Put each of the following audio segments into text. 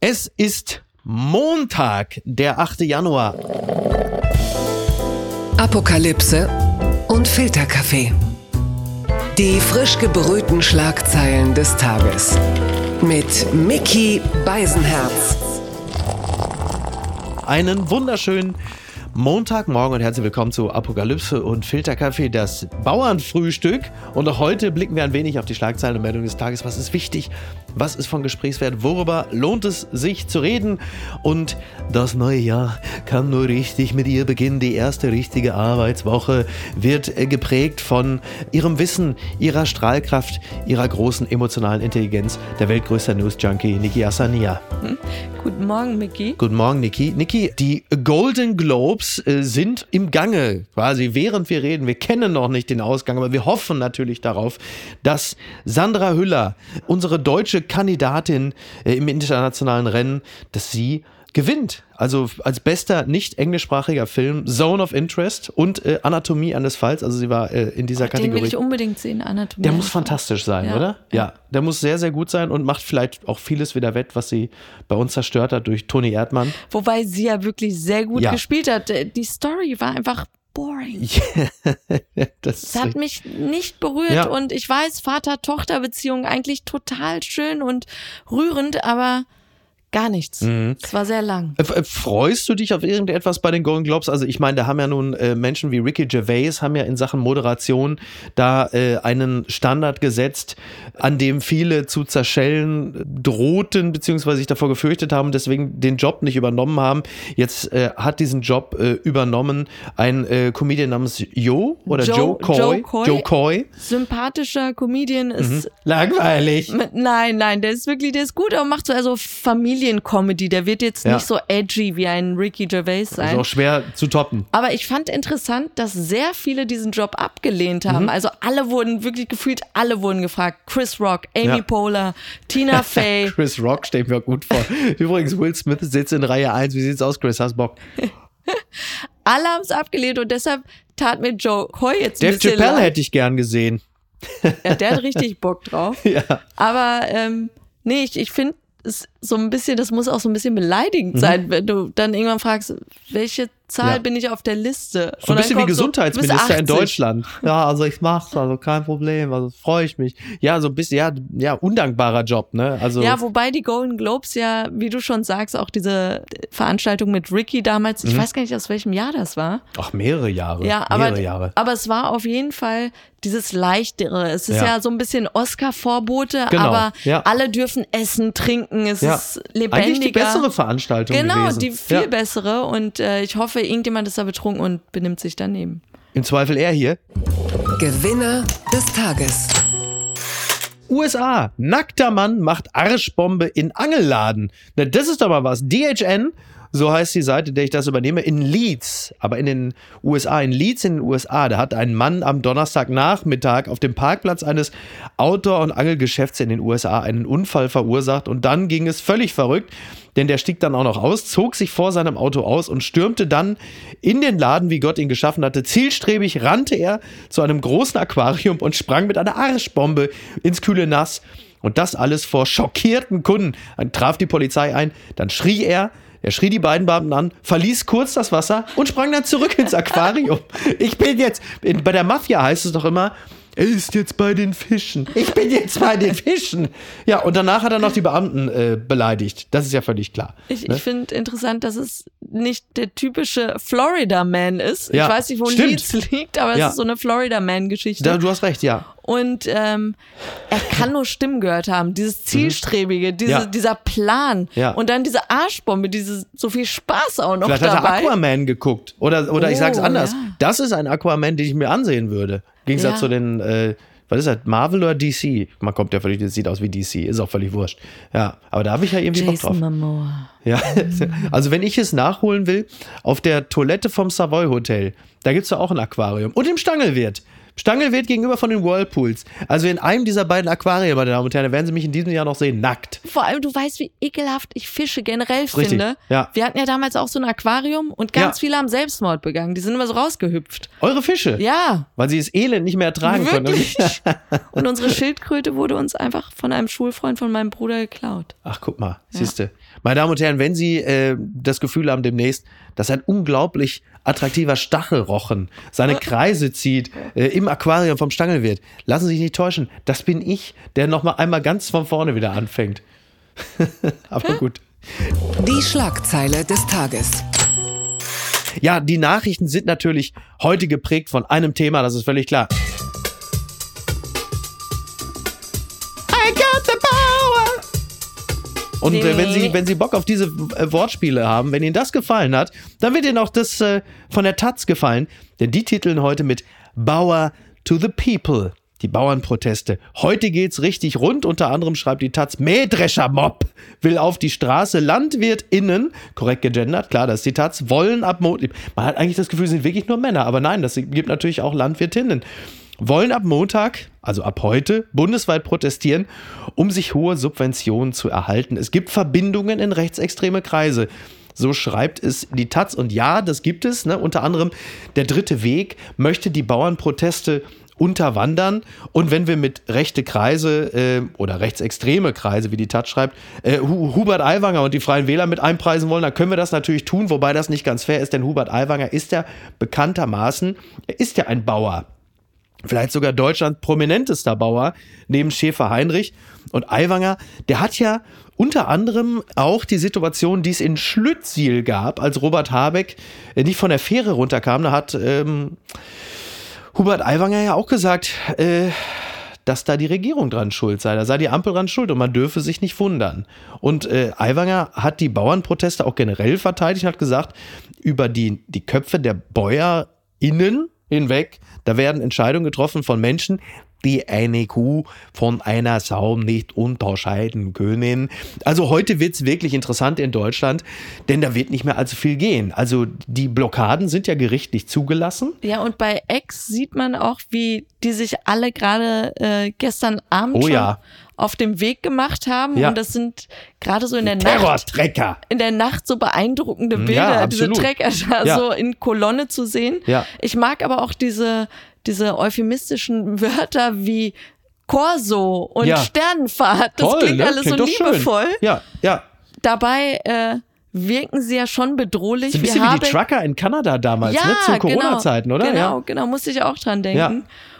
Es ist Montag, der 8. Januar. Apokalypse und Filterkaffee. Die frisch gebrühten Schlagzeilen des Tages. Mit Mickey Beisenherz. Einen wunderschönen Montagmorgen und herzlich willkommen zu Apokalypse und Filterkaffee, das Bauernfrühstück. Und auch heute blicken wir ein wenig auf die Schlagzeilen und Meldungen des Tages. Was ist wichtig? Was ist von Gesprächswert? Worüber lohnt es sich zu reden? Und das neue Jahr kann nur richtig mit ihr beginnen. Die erste richtige Arbeitswoche wird äh, geprägt von ihrem Wissen, ihrer Strahlkraft, ihrer großen emotionalen Intelligenz. Der weltgrößte News-Junkie Niki Asania. Hm? Guten Morgen, Mickey. Guten Morgen, Niki. Niki, die Golden Globes äh, sind im Gange, quasi während wir reden. Wir kennen noch nicht den Ausgang, aber wir hoffen natürlich darauf, dass Sandra Hüller, unsere deutsche Kandidatin äh, im internationalen Rennen, dass sie gewinnt. Also als bester nicht englischsprachiger Film Zone of Interest und äh, Anatomie eines Falls. Also sie war äh, in dieser Ach, Kategorie. Den will ich unbedingt sehen, Anatomie. Der muss fantastisch sein, ja. oder? Ja. ja. der muss sehr, sehr gut sein und macht vielleicht auch vieles wieder wett, was sie bei uns zerstört hat durch Toni Erdmann. Wobei sie ja wirklich sehr gut ja. gespielt hat. Die Story war einfach boring. das, das hat mich nicht berührt ja. und ich weiß, Vater-Tochter-Beziehung eigentlich total schön und rührend, aber Gar nichts. Mhm. Es war sehr lang. Freust du dich auf irgendetwas bei den Golden Globes? Also ich meine, da haben ja nun äh, Menschen wie Ricky Gervais haben ja in Sachen Moderation da äh, einen Standard gesetzt, an dem viele zu zerschellen drohten, beziehungsweise sich davor gefürchtet haben, deswegen den Job nicht übernommen haben. Jetzt äh, hat diesen Job äh, übernommen ein äh, Comedian namens Jo oder Joe, Joe, Coy. Joe Coy. Joe Coy. Sympathischer Comedian ist. Mhm. Langweilig. Nein, nein, der ist wirklich, der ist gut, aber macht so also Familie Familiencomedy. Der wird jetzt ja. nicht so edgy wie ein Ricky Gervais sein. Ist auch schwer zu toppen. Aber ich fand interessant, dass sehr viele diesen Job abgelehnt haben. Mhm. Also alle wurden wirklich gefühlt, alle wurden gefragt. Chris Rock, Amy ja. Poehler, Tina Fey. Chris Rock steht mir gut vor. Übrigens, Will Smith sitzt in Reihe 1. Wie sieht's aus, Chris? Hast Bock? alle haben es abgelehnt und deshalb tat mir Joe Coy jetzt Dave ein bisschen Chappelle leid. hätte ich gern gesehen. Ja, der hat richtig Bock drauf. Ja. Aber ähm, nee, ich, ich finde ist so ein bisschen, das muss auch so ein bisschen beleidigend mhm. sein, wenn du dann irgendwann fragst, welche Zahl ja. bin ich auf der Liste? So ein bisschen wie Gesundheitsminister so, in Deutschland. Ja, also ich mach's, also kein Problem, also freue ich mich. Ja, so ein bisschen, ja, ja, undankbarer Job, ne? Also ja, wobei die Golden Globes ja, wie du schon sagst, auch diese Veranstaltung mit Ricky damals, mhm. ich weiß gar nicht, aus welchem Jahr das war. Ach, mehrere Jahre. Ja, aber, mehrere Jahre. aber es war auf jeden Fall dieses Leichtere. Es ist ja, ja so ein bisschen Oscar-Vorbote, genau. aber alle dürfen essen, trinken, es ja. ist lebendiger. Eigentlich die bessere Veranstaltung Genau, gewesen. die viel bessere und äh, ich hoffe, irgendjemand ist da betrunken und benimmt sich daneben. Im Zweifel er hier. Gewinner des Tages. USA. Nackter Mann macht Arschbombe in Angelladen. Na, das ist doch mal was. DHN so heißt die Seite, der ich das übernehme, in Leeds, aber in den USA, in Leeds in den USA, da hat ein Mann am Donnerstagnachmittag auf dem Parkplatz eines Outdoor- und Angelgeschäfts in den USA einen Unfall verursacht und dann ging es völlig verrückt, denn der stieg dann auch noch aus, zog sich vor seinem Auto aus und stürmte dann in den Laden, wie Gott ihn geschaffen hatte. Zielstrebig rannte er zu einem großen Aquarium und sprang mit einer Arschbombe ins kühle Nass. Und das alles vor schockierten Kunden. Dann traf die Polizei ein, dann schrie er, er schrie die beiden Beamten an, verließ kurz das Wasser und sprang dann zurück ins Aquarium. Ich bin jetzt, bei der Mafia heißt es doch immer, er ist jetzt bei den Fischen. Ich bin jetzt bei den Fischen. Ja, und danach hat er noch die Beamten äh, beleidigt. Das ist ja völlig klar. Ich, ne? ich finde interessant, dass es nicht der typische Florida Man ist. Ja, ich weiß nicht, wo stimmt. Leeds liegt, aber Ja. es ist so eine Florida Man-Geschichte. Da, du hast recht, ja. Und ähm, er kann nur Stimmen gehört haben. Dieses Zielstrebige, diese, Mhm. Ja. dieser Plan. Ja. Und dann diese Arschbombe, diese so viel Spaß auch noch Vielleicht hat er dabei. Aquaman geguckt. Oder, oder ich Oh, sag's anders. ja. Das ist ein Aquaman, den ich mir ansehen würde. Im Gegensatz Ja. zu den, äh, was ist das, Marvel oder DC? Man kommt ja völlig, das sieht aus wie DC, ist auch völlig wurscht. Ja, aber da habe ich ja irgendwie Bock drauf. Jason Momoa. Ja, also wenn ich es nachholen will, auf der Toilette vom Savoy Hotel, da gibt's ja auch ein Aquarium. Und im Stangelwirt. Stangelwirt gegenüber von den Whirlpools. Also in einem dieser beiden Aquarien, meine Damen und Herren, da werden Sie mich in diesem Jahr noch sehen, nackt. Vor allem, du weißt, wie ekelhaft ich Fische generell Richtig, finde. ja. Wir hatten ja damals auch so ein Aquarium und ganz Ja. viele haben Selbstmord begangen. Die sind immer so rausgehüpft. Eure Fische. Ja, Weil sie das Elend nicht mehr ertragen wirklich. konnten. und unsere Schildkröte wurde uns einfach von einem Schulfreund von meinem Bruder geklaut. Ach, guck mal, siehste. Meine Damen und Herren, wenn Sie äh, das Gefühl haben demnächst, dass ein unglaublich attraktiver Stachelrochen seine Kreise zieht, äh, im Aquarium vom Stangel wird, lassen Sie sich nicht täuschen. Das bin ich, der nochmal einmal ganz von vorne wieder anfängt. Aber gut. Die Schlagzeile des Tages. Ja, die Nachrichten sind natürlich heute geprägt von einem Thema, das ist völlig klar. Und äh, wenn Sie, wenn Sie Bock auf diese äh, Wortspiele haben, wenn Ihnen das gefallen hat, dann wird Ihnen auch das äh, von der Taz gefallen. Denn die titeln heute mit Bauer to the People. Die Bauernproteste. Heute geht's richtig rund. Unter anderem schreibt die Taz, Mähdreschermob will auf die Straße. LandwirtInnen, korrekt gegendert, klar, das ist die Taz, wollen ab Montag. Man hat eigentlich das Gefühl, es sind wirklich nur Männer. Aber nein, das gibt natürlich auch Landwirtinnen wollen ab Montag, also ab heute, bundesweit protestieren, um sich hohe Subventionen zu erhalten. Es gibt Verbindungen in rechtsextreme Kreise. So schreibt es die Taz. Und ja, das gibt es. Ne? Unter anderem der dritte Weg möchte die Bauernproteste unterwandern. Und wenn wir mit rechte Kreise äh, oder rechtsextreme Kreise, wie die Taz schreibt, äh, Hubert Aiwanger und die Freien Wähler mit einpreisen wollen, dann können wir das natürlich tun, wobei das nicht ganz fair ist, denn Hubert Aiwanger ist ja bekanntermaßen, er ist ja ein Bauer vielleicht sogar Deutschland prominentester Bauer neben Schäfer Heinrich. Und Aiwanger, der hat ja unter anderem auch die Situation, die es in Schlüttsiel gab, als Robert Habeck äh, nicht von der Fähre runterkam. Da hat ähm, Hubert Aiwanger ja auch gesagt, äh, dass da die Regierung dran schuld sei. Da sei die Ampel dran schuld und man dürfe sich nicht wundern. Und äh, Aiwanger hat die Bauernproteste auch generell verteidigt und hat gesagt, über die, die Köpfe der BäuerInnen hinweg. Da werden Entscheidungen getroffen von Menschen, die eine Kuh von einer Sau nicht unterscheiden können. Also heute wird es wirklich interessant in Deutschland, denn da wird nicht mehr allzu viel gehen. Also die Blockaden sind ja gerichtlich zugelassen. Ja, und bei Ex sieht man auch, wie die sich alle gerade äh, gestern Abend Oh schon ja. Auf dem Weg gemacht haben. Ja. Und das sind gerade so in der Nacht in der Nacht so beeindruckende Ja, Bilder, diese absolut. Trecker da Ja. so in Kolonne zu sehen. Ja. Ich mag aber auch diese, diese euphemistischen Wörter wie Corso und Ja. Sternenfahrt. Das Toll, klingt ne? alles Klingt so doch schön. liebevoll. Ja, ja. Dabei äh, wirken sie ja schon bedrohlich. So ein bisschen wie haben- die Trucker in Kanada damals, ja, ne? Zu Corona-Zeiten, oder? Genau, Ja. genau, musste ich auch dran denken. Ja.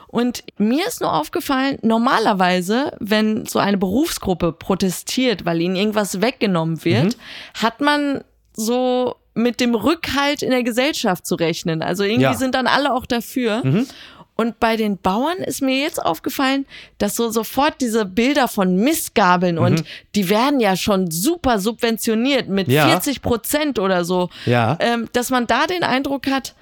Und mir ist nur aufgefallen, normalerweise, wenn so eine Berufsgruppe protestiert, weil ihnen irgendwas weggenommen wird, Mhm. hat man so mit dem Rückhalt in der Gesellschaft zu rechnen. Also irgendwie Ja. Mhm. sind dann alle auch dafür. Und bei den Bauern ist mir jetzt aufgefallen, dass so sofort diese Bilder von Mistgabeln Mhm. und die werden ja schon super subventioniert mit Ja. 40 Prozent oder so, Ja. ähm, dass man da den Eindruck hat,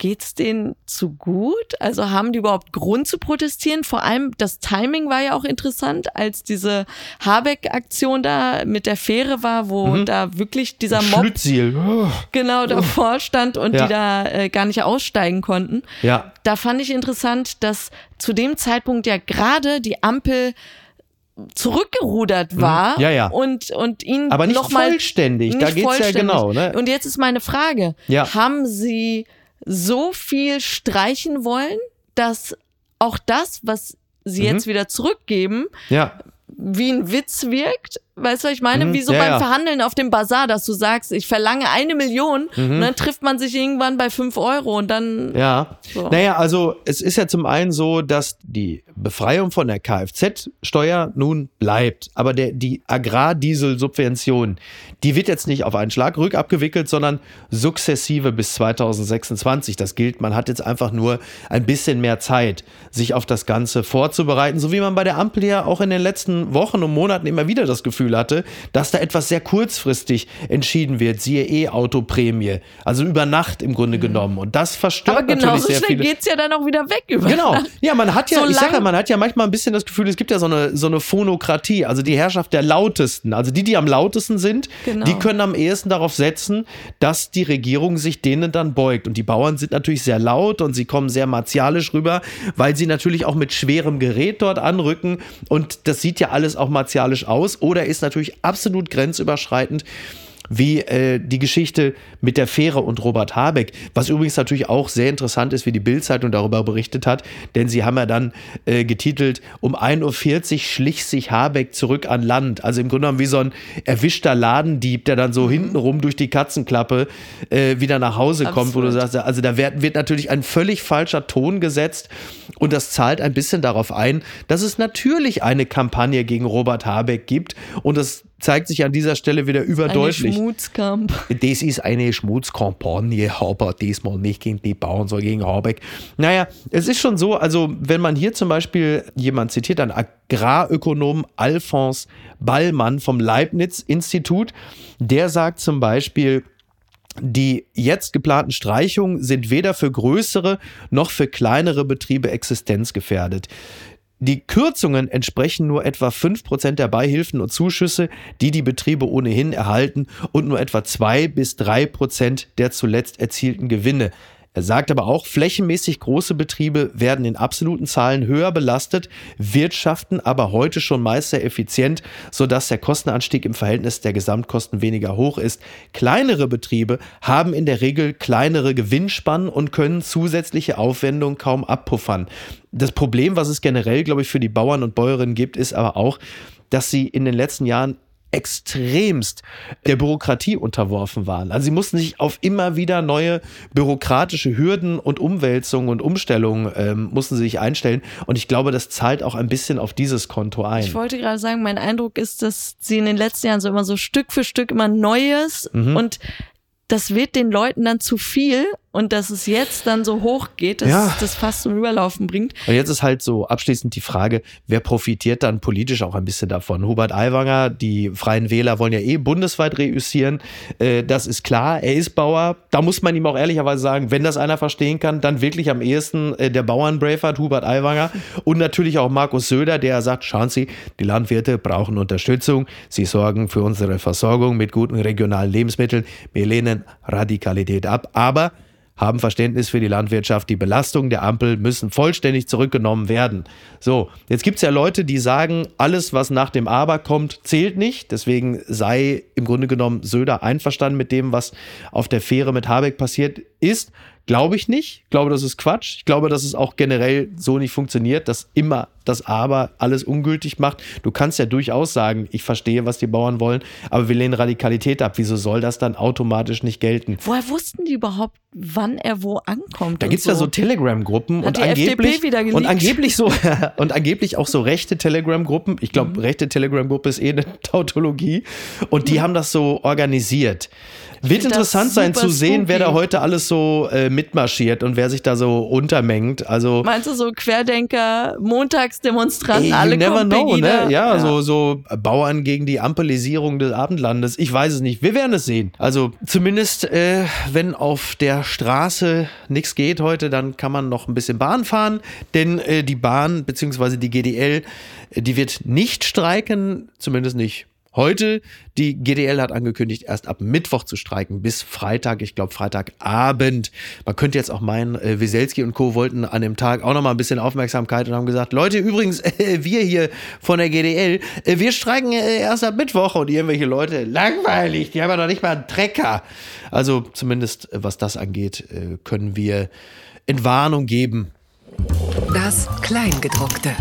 geht's denen zu gut? Also haben die überhaupt Grund zu protestieren? Vor allem das Timing war ja auch interessant, als diese Habeck-Aktion da mit der Fähre war, wo Mhm. da wirklich dieser Mob. Oh. genau davor stand und Ja. die da äh, gar nicht aussteigen konnten. Ja. Da fand ich interessant, dass zu dem Zeitpunkt ja gerade die Ampel zurückgerudert war Mhm. Ja, ja. und und ihn Aber nicht noch mal vollständig, da nicht geht's ja vollständig. genau, ne? Und jetzt ist meine Frage, Ja. haben Sie so viel streichen wollen, dass auch das, was Sie Mhm. jetzt wieder zurückgeben, Ja. wie ein Witz wirkt. Weißt du, was ich meine? Mhm, Wie so ja, beim ja. Verhandeln auf dem Bazar, dass du sagst, ich verlange eine Million Mhm. und dann trifft man sich irgendwann bei fünf Euro und dann. Ja. So. Naja, also es ist ja zum einen so, dass die Befreiung von der Kfz-Steuer nun bleibt. Aber der, die Agrardiesel-Subvention, die wird jetzt nicht auf einen Schlag rückabgewickelt, sondern sukzessive bis 2026. Das gilt, man hat jetzt einfach nur ein bisschen mehr Zeit, sich auf das Ganze vorzubereiten. So wie man bei der Ampel ja auch in den letzten Wochen und Monaten immer wieder das Gefühl hatte, dass da etwas sehr kurzfristig entschieden wird. Siehe E-Auto-Prämie. Also über Nacht im Grunde genommen. Und das verstört Aber natürlich genauso sehr schnell viele. geht's ja dann auch wieder weg über. Genau. Ja, man hat ja, So ich sag ja, man hat ja manchmal ein bisschen das Gefühl, es gibt ja so eine, so eine Phonokratie, also die Herrschaft der Lautesten. Also die, die am lautesten sind, Genau. die können am ehesten darauf setzen, dass die Regierung sich denen dann beugt. Und die Bauern sind natürlich sehr laut und sie kommen sehr martialisch rüber, weil sie natürlich auch mit schwerem Gerät dort anrücken. Und das sieht ja alles auch martialisch aus oder ist natürlich absolut grenzüberschreitend. Wie äh, die Geschichte mit der Fähre und Robert Habeck, was übrigens natürlich auch sehr interessant ist, wie die Bildzeitung darüber berichtet hat, denn sie haben ja dann äh, getitelt, um 1.40 Uhr schlich sich Habeck zurück an Land. Also im Grunde genommen wie so ein erwischter Ladendieb, der dann so mhm. hintenrum durch die Katzenklappe äh, wieder nach Hause Absolut. kommt, wo du sagst, also da wird, wird natürlich ein völlig falscher Ton gesetzt und das zahlt ein bisschen darauf ein, dass es natürlich eine Kampagne gegen Robert Habeck gibt und das zeigt sich an dieser Stelle wieder überdeutlich. Eine Schmutzkamp. Das ist eine Schmutzkampagne, aber diesmal nicht gegen die Bauern, sondern gegen Habeck. Naja, es ist schon so, also wenn man hier zum Beispiel jemand zitiert, ein Agrarökonom Alphonse Ballmann vom Leibniz-Institut, der sagt zum Beispiel, die jetzt geplanten Streichungen sind weder für größere noch für kleinere Betriebe existenzgefährdet. Die Kürzungen entsprechen nur etwa 5% der Beihilfen und Zuschüsse, die die Betriebe ohnehin erhalten und nur etwa 2 bis 3% der zuletzt erzielten Gewinne. Er sagt aber auch, flächenmäßig große Betriebe werden in absoluten Zahlen höher belastet, wirtschaften aber heute schon meist sehr effizient, sodass der Kostenanstieg im Verhältnis der Gesamtkosten weniger hoch ist. Kleinere Betriebe haben in der Regel kleinere Gewinnspannen und können zusätzliche Aufwendungen kaum abpuffern. Das Problem, was es generell, glaube ich, für die Bauern und Bäuerinnen gibt, ist aber auch, dass sie in den letzten Jahren extremst der Bürokratie unterworfen waren. Also sie mussten sich auf immer wieder neue bürokratische Hürden und Umwälzungen und Umstellungen ähm, mussten sie sich einstellen. Und ich glaube, das zahlt auch ein bisschen auf dieses Konto ein. Ich wollte gerade sagen, mein Eindruck ist, dass sie in den letzten Jahren so immer so Stück für Stück immer Neues mhm. und das wird den Leuten dann zu viel und dass es jetzt dann so hoch geht, dass ja. das fast zum Überlaufen bringt. Und jetzt ist halt so abschließend die Frage, wer profitiert dann politisch auch ein bisschen davon? Hubert Aiwanger, die Freien Wähler wollen ja eh bundesweit reüssieren. Äh, das ist klar, er ist Bauer. Da muss man ihm auch ehrlicherweise sagen, wenn das einer verstehen kann, dann wirklich am ehesten äh, der Bauern-Braveheart Hubert Aiwanger und natürlich auch Markus Söder, der sagt, schauen Sie, die Landwirte brauchen Unterstützung. Sie sorgen für unsere Versorgung mit guten regionalen Lebensmitteln. Wir lehnen Radikalität ab, aber haben Verständnis für die Landwirtschaft. Die Belastungen der Ampel müssen vollständig zurückgenommen werden. So, jetzt gibt es ja Leute, die sagen, alles, was nach dem Aber kommt, zählt nicht. Deswegen sei im Grunde genommen Söder einverstanden mit dem, was auf der Fähre mit Habeck passiert ist. Glaube ich nicht. Ich glaube, das ist Quatsch. Ich glaube, dass es auch generell so nicht funktioniert, dass immer das Aber alles ungültig macht. Du kannst ja durchaus sagen, ich verstehe, was die Bauern wollen, aber wir lehnen Radikalität ab. Wieso soll das dann automatisch nicht gelten? Woher wussten die überhaupt, wann er wo ankommt? Da gibt es so? ja so Telegram-Gruppen und angeblich und angeblich so und angeblich auch so rechte Telegram-Gruppen. Ich glaube, mhm. rechte Telegram-Gruppe ist eh eine Tautologie. Und die mhm. haben das so organisiert. Wird interessant sein zu sehen, spooky. wer da heute alles so äh, mitmarschiert und wer sich da so untermengt. Also Meinst du so Querdenker, Montagsdemonstranten, alle never know, ne? Ja, ja, So, so Bauern gegen die Ampelisierung des Abendlandes. Ich weiß es nicht. Wir werden es sehen. Also zumindest, äh, wenn auf der Straße nichts geht heute, dann kann man noch ein bisschen Bahn fahren, denn äh, die Bahn bzw. die GDL, äh, die wird nicht streiken, zumindest nicht Heute, die GDL hat angekündigt, erst ab Mittwoch zu streiken, bis Freitag, ich glaube Freitagabend. Man könnte jetzt auch meinen, äh, Wieselski und Co. wollten an dem Tag auch nochmal ein bisschen Aufmerksamkeit und haben gesagt, Leute, übrigens, äh, wir hier von der GDL, äh, wir streiken äh, erst ab Mittwoch und irgendwelche Leute, langweilig, die haben ja noch nicht mal einen Trecker. Also zumindest, äh, was das angeht, äh, können wir Entwarnung geben. Das Kleingedruckte.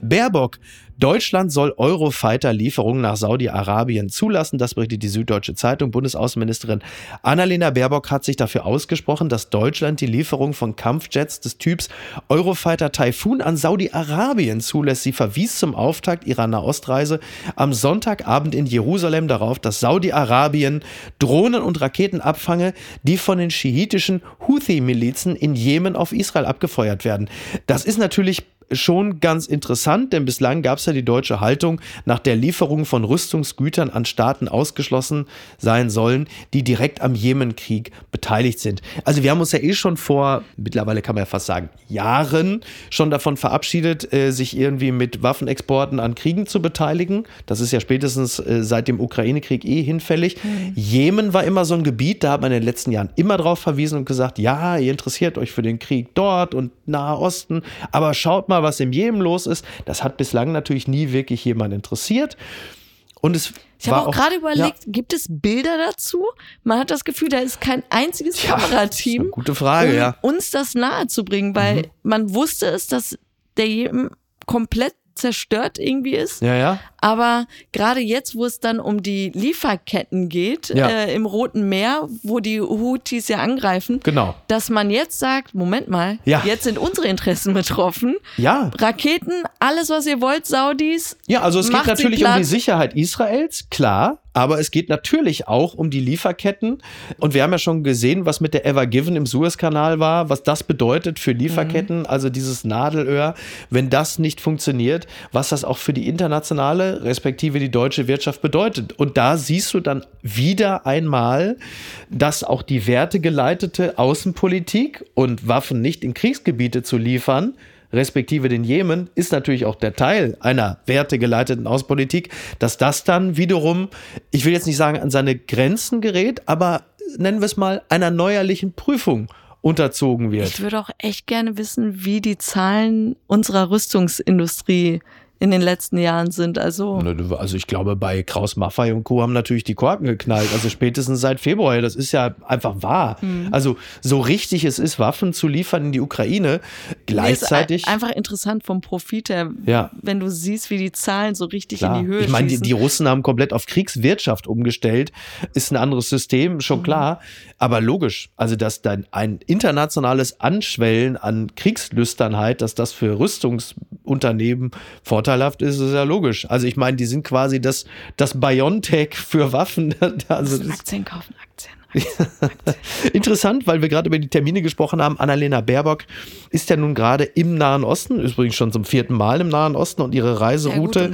Baerbock Deutschland soll Eurofighter-Lieferungen nach Saudi-Arabien zulassen. Das berichtet die Süddeutsche Zeitung. Bundesaußenministerin Annalena Baerbock hat sich dafür ausgesprochen, dass Deutschland die Lieferung von Kampfjets des Typs Eurofighter Typhoon an Saudi-Arabien zulässt. Sie verwies zum Auftakt ihrer Nahostreise am Sonntagabend in Jerusalem darauf, dass Saudi-Arabien Drohnen und Raketen abfange, die von den schiitischen Houthi-Milizen in Jemen auf Israel abgefeuert werden. Das ist natürlich schon ganz interessant, denn bislang gab es ja die deutsche Haltung, nach der Lieferung von Rüstungsgütern an Staaten ausgeschlossen sein sollen, die direkt am Jemenkrieg beteiligt sind. Also wir haben uns ja eh schon vor, mittlerweile kann man ja fast sagen, Jahren schon davon verabschiedet, äh, sich irgendwie mit Waffenexporten an Kriegen zu beteiligen. Das ist ja spätestens äh, seit dem Ukraine-Krieg eh hinfällig. Mhm. Jemen war immer so ein Gebiet, da hat man in den letzten Jahren immer drauf verwiesen und gesagt, ja, ihr interessiert euch für den Krieg dort und Nahe Osten, aber schaut mal, mal, was im Jemen los ist. Das hat bislang natürlich nie wirklich jemand interessiert. Und es Ich habe auch gerade überlegt, Ja, gibt es Bilder dazu? Man hat das Gefühl, da ist kein einziges Ja, das ist Kamerateam, gute Frage, um ja. Mhm. uns das nahe zu bringen, weil man wusste es, dass der Jemen komplett zerstört irgendwie ist. ja, ja. Aber gerade jetzt, wo es dann um die Lieferketten geht, Ja. äh, im Roten Meer, wo die Houthis ja angreifen, Genau. dass man jetzt sagt, Moment mal, Ja. jetzt sind unsere Interessen betroffen. Ja, Raketen, alles, was ihr wollt, Saudis. Ja, also es geht natürlich um die Sicherheit Israels, klar, aber es geht natürlich auch um die Lieferketten. Und wir haben ja schon gesehen, was mit der Ever Given im Suezkanal war, was das bedeutet für Lieferketten, also dieses Nadelöhr, wenn das nicht funktioniert, was das auch für die internationale, respektive die deutsche Wirtschaft bedeutet. Und da siehst du dann wieder einmal, dass auch die wertegeleitete Außenpolitik und Waffen nicht in Kriegsgebiete zu liefern, respektive den Jemen, ist natürlich auch der Teil einer wertegeleiteten Außenpolitik, dass das dann wiederum, ich will jetzt nicht sagen, an seine Grenzen gerät, aber nennen wir es mal einer neuerlichen Prüfung unterzogen wird. Ich würde auch echt gerne wissen, wie die Zahlen unserer Rüstungsindustrie in den letzten Jahren sind. Also Also ich glaube, bei Kraus Maffei und Co. haben natürlich die Korken geknallt. Also spätestens seit Februar. Das ist ja einfach wahr. Mhm. Also so richtig es ist, Waffen zu liefern in die Ukraine. Gleichzeitig. Nee, ist einfach interessant vom Profit her, Ja. wenn du siehst, wie die Zahlen so richtig Klar. in die Höhe ich meine, die, die Russen haben komplett auf Kriegswirtschaft umgestellt. Ist ein anderes System, Mhm. schon klar. Aber logisch, also dass dann ein internationales Anschwellen an Kriegslüsternheit, dass das für Rüstungsunternehmen vorteilhaft ist, ist ja logisch. Also ich meine, die sind quasi das, das Biontech für Waffen. Also das, Aktien kaufen, Aktien. Aktien, Aktien. Interessant, weil wir gerade über die Termine gesprochen haben. Annalena Baerbock ist ja nun gerade im Nahen Osten, übrigens schon zum vierten Mal im Nahen Osten und ihre Reiseroute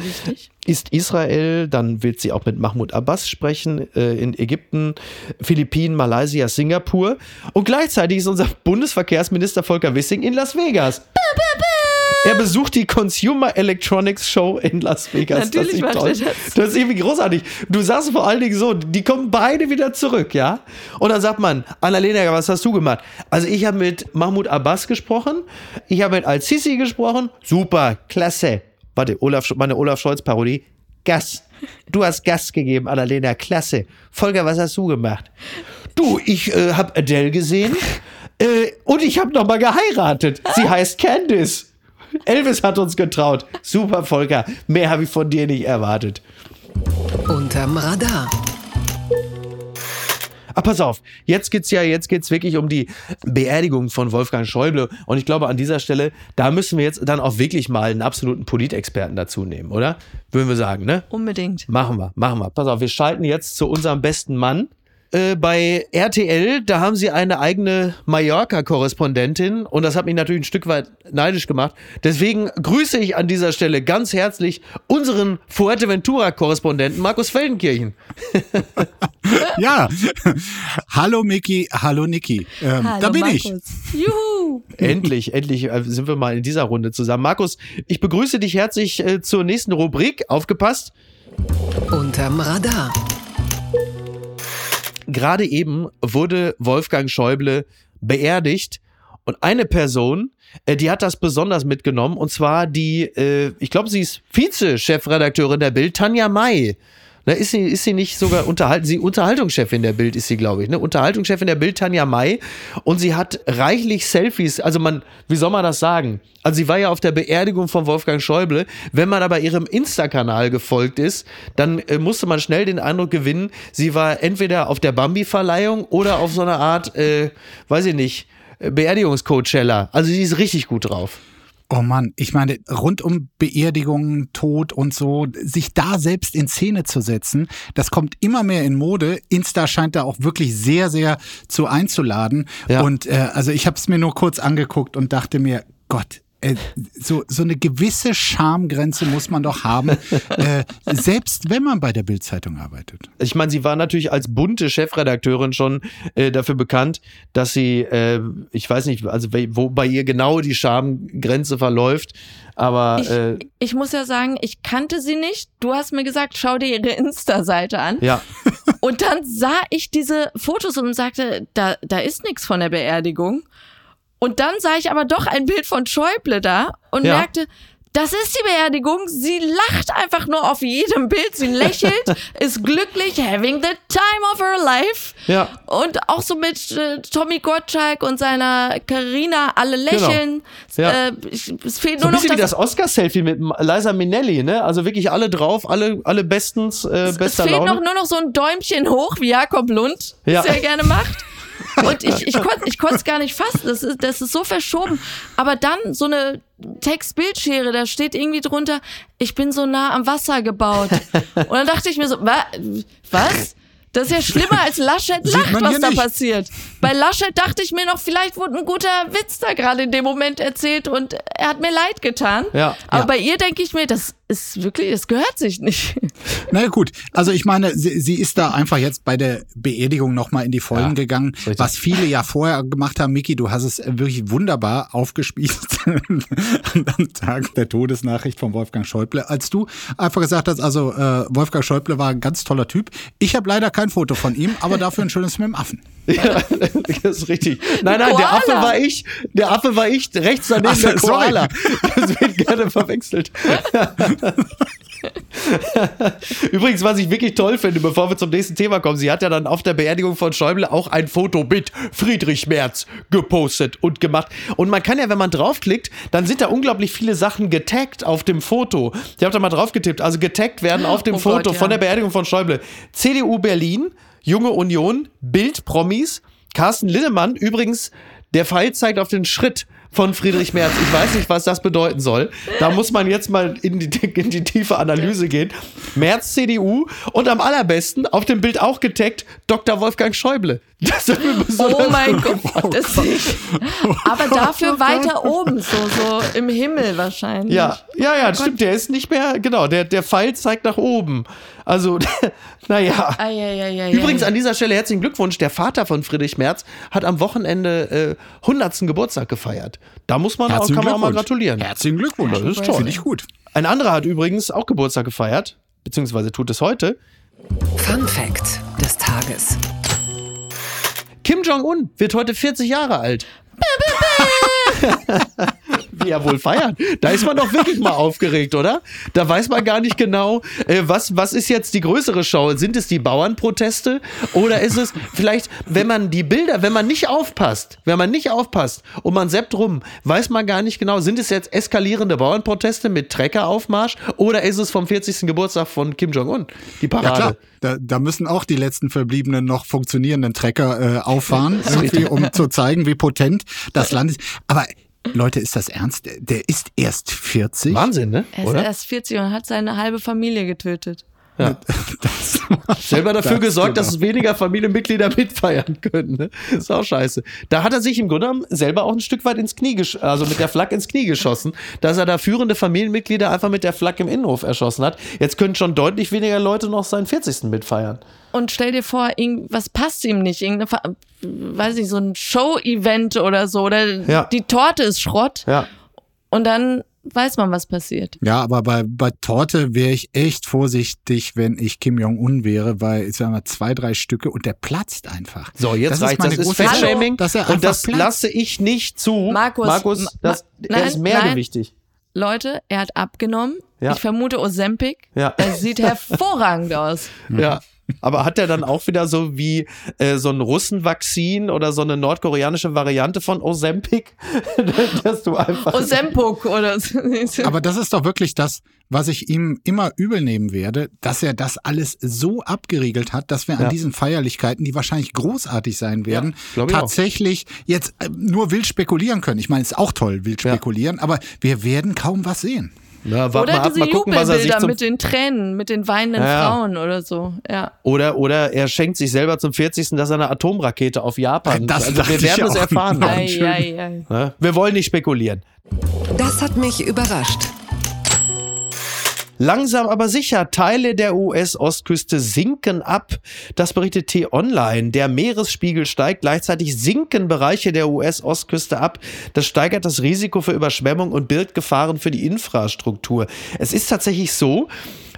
ist Israel, dann wird sie auch mit Mahmoud Abbas sprechen äh, in Ägypten, Philippinen, Malaysia, Singapur und gleichzeitig ist unser Bundesverkehrsminister Volker Wissing in Las Vegas. Er besucht die Consumer Electronics Show in Las Vegas. Natürlich das, ist macht toll. er das. das ist irgendwie großartig. Du sagst vor allen Dingen so, die kommen beide wieder zurück, ja? Und dann sagt man, Annalena, was hast du gemacht? Also ich habe mit Mahmoud Abbas gesprochen, ich habe mit Al-Sisi gesprochen, super, klasse. Warte, Olaf, meine Olaf Scholz-Parodie. Gas. Du hast Gas gegeben, Annalena, klasse. Volker, was hast du gemacht? Du, ich äh, habe Adele gesehen äh, und ich habe nochmal geheiratet. Sie heißt Candice. Elvis hat uns getraut. Super, Volker. Mehr habe ich von dir nicht erwartet. Unterm Radar. Ah, pass auf, jetzt geht's ja, jetzt geht's wirklich um die Beerdigung von Wolfgang Schäuble. Und ich glaube, an dieser Stelle, da müssen wir jetzt dann auch wirklich mal einen absoluten Politexperten dazu nehmen, oder? Würden wir sagen, ne? Unbedingt. Machen wir, machen wir. Pass auf, wir schalten jetzt zu unserem besten Mann. Äh, bei RTL, da haben sie eine eigene Mallorca-Korrespondentin und das hat mich natürlich ein Stück weit neidisch gemacht. Deswegen grüße ich an dieser Stelle ganz herzlich unseren Fuerteventura-Korrespondenten Markus Feldenkirchen. Ja, hallo Miki, hallo Niki. Ähm, Hallo, da bin ich. Markus. Juhu. Endlich, endlich äh, sind wir mal in dieser Runde zusammen. Markus, ich begrüße dich herzlich äh, zur nächsten Rubrik. Aufgepasst. Unterm Radar. Gerade eben wurde Wolfgang Schäuble beerdigt und eine Person, äh, die hat das besonders mitgenommen und zwar die, äh, ich glaube, sie ist Vize-Chefredakteurin der Bild, Tanja May. Na, ist sie, ist sie nicht sogar unterhalten, sie Unterhaltungschefin der Bild ist sie, glaube ich, ne? Unterhaltungschefin der Bild, Tanja May. Und sie hat reichlich Selfies, also man, wie soll man das sagen? Also sie war ja auf der Beerdigung von Wolfgang Schäuble. Wenn man aber ihrem Insta-Kanal gefolgt ist, dann äh, musste man schnell den Eindruck gewinnen, sie war entweder auf der Bambi-Verleihung oder auf so einer Art, äh, weiß ich nicht, äh, Beerdigungscoachella. Also sie ist richtig gut drauf. Oh Mann, ich meine, rund um Beerdigungen, Tod und so, sich da selbst in Szene zu setzen, das kommt immer mehr in Mode. Insta scheint da auch wirklich sehr, sehr zu einzuladen. Ja. Und äh, also ich habe es mir nur kurz angeguckt und dachte mir, Gott, äh, so, so eine gewisse Schamgrenze muss man doch haben, äh, selbst wenn man bei der Bildzeitung arbeitet. Ich meine, sie war natürlich als bunte Chefredakteurin schon äh, dafür bekannt, dass sie, äh, ich weiß nicht, also wo bei ihr genau die Schamgrenze verläuft, aber Ich, äh, ich muss ja sagen, ich kannte sie nicht. Du hast mir gesagt, schau dir ihre Insta-Seite an. ja, Und dann sah ich diese Fotos und sagte, da, da ist nichts von der Beerdigung. Und dann sah ich aber doch ein Bild von Schäuble da und Ja. merkte, Das ist die Beerdigung. Sie lacht einfach nur auf jedem Bild. Sie lächelt, ist glücklich, having the time of her life. Ja. Und auch so mit äh, Tommy Gottschalk und seiner Karina alle lächeln. Genau. Ja. Äh, es fehlt So nur ein bisschen noch wie das Oscar-Selfie mit Liza Minnelli, ne? Also wirklich alle drauf, alle, alle bestens, äh, Es bester fehlt Laune. noch nur noch so ein Däumchen hoch, wie Jakob Lund Ja. ja gerne macht. Und ich, ich konnte ich konnte es gar nicht fassen. Das ist, das ist so verschoben. Aber dann so eine Text-Bildschere, da steht irgendwie drunter, ich bin so nah am Wasser gebaut. Und dann dachte ich mir so, wa, was? Das ist ja schlimmer als Laschet lacht, was da nicht. passiert. Bei Laschet dachte ich mir noch, vielleicht wurde ein guter Witz da gerade in dem Moment erzählt und er hat mir leid getan. Ja. Aber Ja. bei ihr denke ich mir, das ist wirklich, das gehört sich nicht. Na ja, gut, also ich meine, sie, sie ist da einfach jetzt bei der Beerdigung nochmal in die Vollen Ja, gegangen, richtig. was viele ja vorher gemacht haben. Miki, du hast es wirklich wunderbar aufgespießt am Tag der Todesnachricht von Wolfgang Schäuble, als du einfach gesagt hast, also äh, Wolfgang Schäuble war ein ganz toller Typ. Ich habe leider kein Foto von ihm, aber dafür ein schönes mit dem Affen. Ja, das ist richtig. Nein, nein, der. Affe war ich. Der Affe war ich. Rechts daneben Ach der sorry. Koala. Das wird gerne verwechselt. Übrigens, was ich wirklich toll finde, bevor wir zum nächsten Thema kommen, sie hat ja dann auf der Beerdigung von Schäuble auch ein Foto mit Friedrich Merz gepostet und gemacht. Und man kann ja, wenn man draufklickt, dann sind da unglaublich viele Sachen getaggt auf dem Foto. Ich habe da mal drauf getippt. Also getaggt werden auf dem Oh Foto Gott, ja. von der Beerdigung von Schäuble. CDU Berlin, Junge Union, Bild Promis, Carsten Linnemann, übrigens, der Pfeil zeigt auf den Schritt von Friedrich Merz. Ich weiß nicht, was das bedeuten soll. Da muss man jetzt mal in die, in die tiefe Analyse gehen. Merz CDU und am allerbesten auf dem Bild auch getaggt Dr. Wolfgang Schäuble. Das hat mir Oh mein Gott, das sehe ich. Aber dafür weiter oben, so, so im Himmel wahrscheinlich. Ja, ja, ja, stimmt. Der ist nicht mehr, genau, der, der Pfeil zeigt nach oben. Also, naja. Eieieiei. Übrigens an dieser Stelle herzlichen Glückwunsch. Der Vater von Friedrich Merz hat am Wochenende äh, 100. Geburtstag gefeiert. Da muss man auch, kann man auch mal Glückwunsch. gratulieren. Herzlichen Glückwunsch. Das ist toll. Finde ich gut. Ein anderer hat übrigens auch Geburtstag gefeiert, beziehungsweise tut es heute. Fun Fact des Tages. Kim Jong-un wird heute 40 Jahre alt. Wie er wohl feiert. Da ist man doch wirklich mal aufgeregt, oder? Da weiß man gar nicht genau, äh, was, was ist jetzt die größere Show? Sind es die Bauernproteste oder ist es vielleicht, wenn man die Bilder, wenn man nicht aufpasst, wenn man nicht aufpasst und man seppt rum, weiß man gar nicht genau, sind es jetzt eskalierende Bauernproteste mit Treckeraufmarsch oder ist es vom 40. Geburtstag von Kim Jong-un? Die Parade. Ja klar, da, da müssen auch die letzten verbliebenen noch funktionierenden Trecker äh, auffahren, irgendwie, um zu zeigen, wie potent das Land ist. Aber Leute, ist das ernst? Der, ist erst 40. Wahnsinn, ne? Er ist Oder? erst 40 und hat seine halbe Familie getötet. Ja. Das, Selber dafür Das gesorgt, dass genau. es weniger Familienmitglieder mitfeiern können. Ne? Ist auch scheiße. Da hat er sich im Grunde genommen selber auch ein Stück weit ins Knie, also mit der Flak ins Knie geschossen, dass er da führende Familienmitglieder einfach mit der Flak im Innenhof erschossen hat. Jetzt können schon deutlich weniger Leute noch seinen 40. mitfeiern. Und stell dir vor, irgendwas passt ihm nicht. Irgendeine, Ver- weiß ich, so ein Show-Event oder so. Oder Ja. die Torte ist Schrott. Ja. Und dann weiß man, was passiert. ja, aber bei, bei Torte wäre ich echt vorsichtig, wenn ich Kim Jong-un wäre, weil ich sag mal zwei, drei Stücke und der platzt einfach. So, jetzt das reicht ist meine das. ist er und das platzt. lasse ich nicht zu. Markus, Markus Ma- das, Ma- er ist nein, mehrgewichtig. Leute, er hat abgenommen. Ja. Ich vermute Ozempic. Ja. Er sieht hervorragend aus. Ja. Aber hat er dann auch wieder so wie äh, so ein Russenvakzin oder so eine nordkoreanische Variante von Ozempic, dass du einfach Ozempuk oder so. Aber das ist doch wirklich das, was ich ihm immer übel nehmen werde, dass er das alles so abgeriegelt hat, dass wir Ja. an diesen Feierlichkeiten, die wahrscheinlich großartig sein werden, glaub ich auch. tatsächlich jetzt äh, nur wild spekulieren können. Ich meine, es ist auch toll, wild Ja. spekulieren, aber wir werden kaum was sehen. Na, warte Oder mal ab, diese mal gucken, was er sich Jubelbilder zum mit den Tränen, mit den weinenden Ja. Frauen oder so. Ja. oder oder er schenkt sich selber zum 40. dass er eine Atomrakete auf Japan. Das also wir werden es erfahren. Ei, ei, ei. Ne? Wir wollen nicht spekulieren. Das hat mich überrascht. Langsam aber sicher, Teile der US-Ostküste sinken ab. Das berichtet T-Online. Der Meeresspiegel steigt, gleichzeitig sinken Bereiche der US-Ostküste ab. Das steigert das Risiko für Überschwemmung und birgt Gefahren für die Infrastruktur. Es ist tatsächlich so,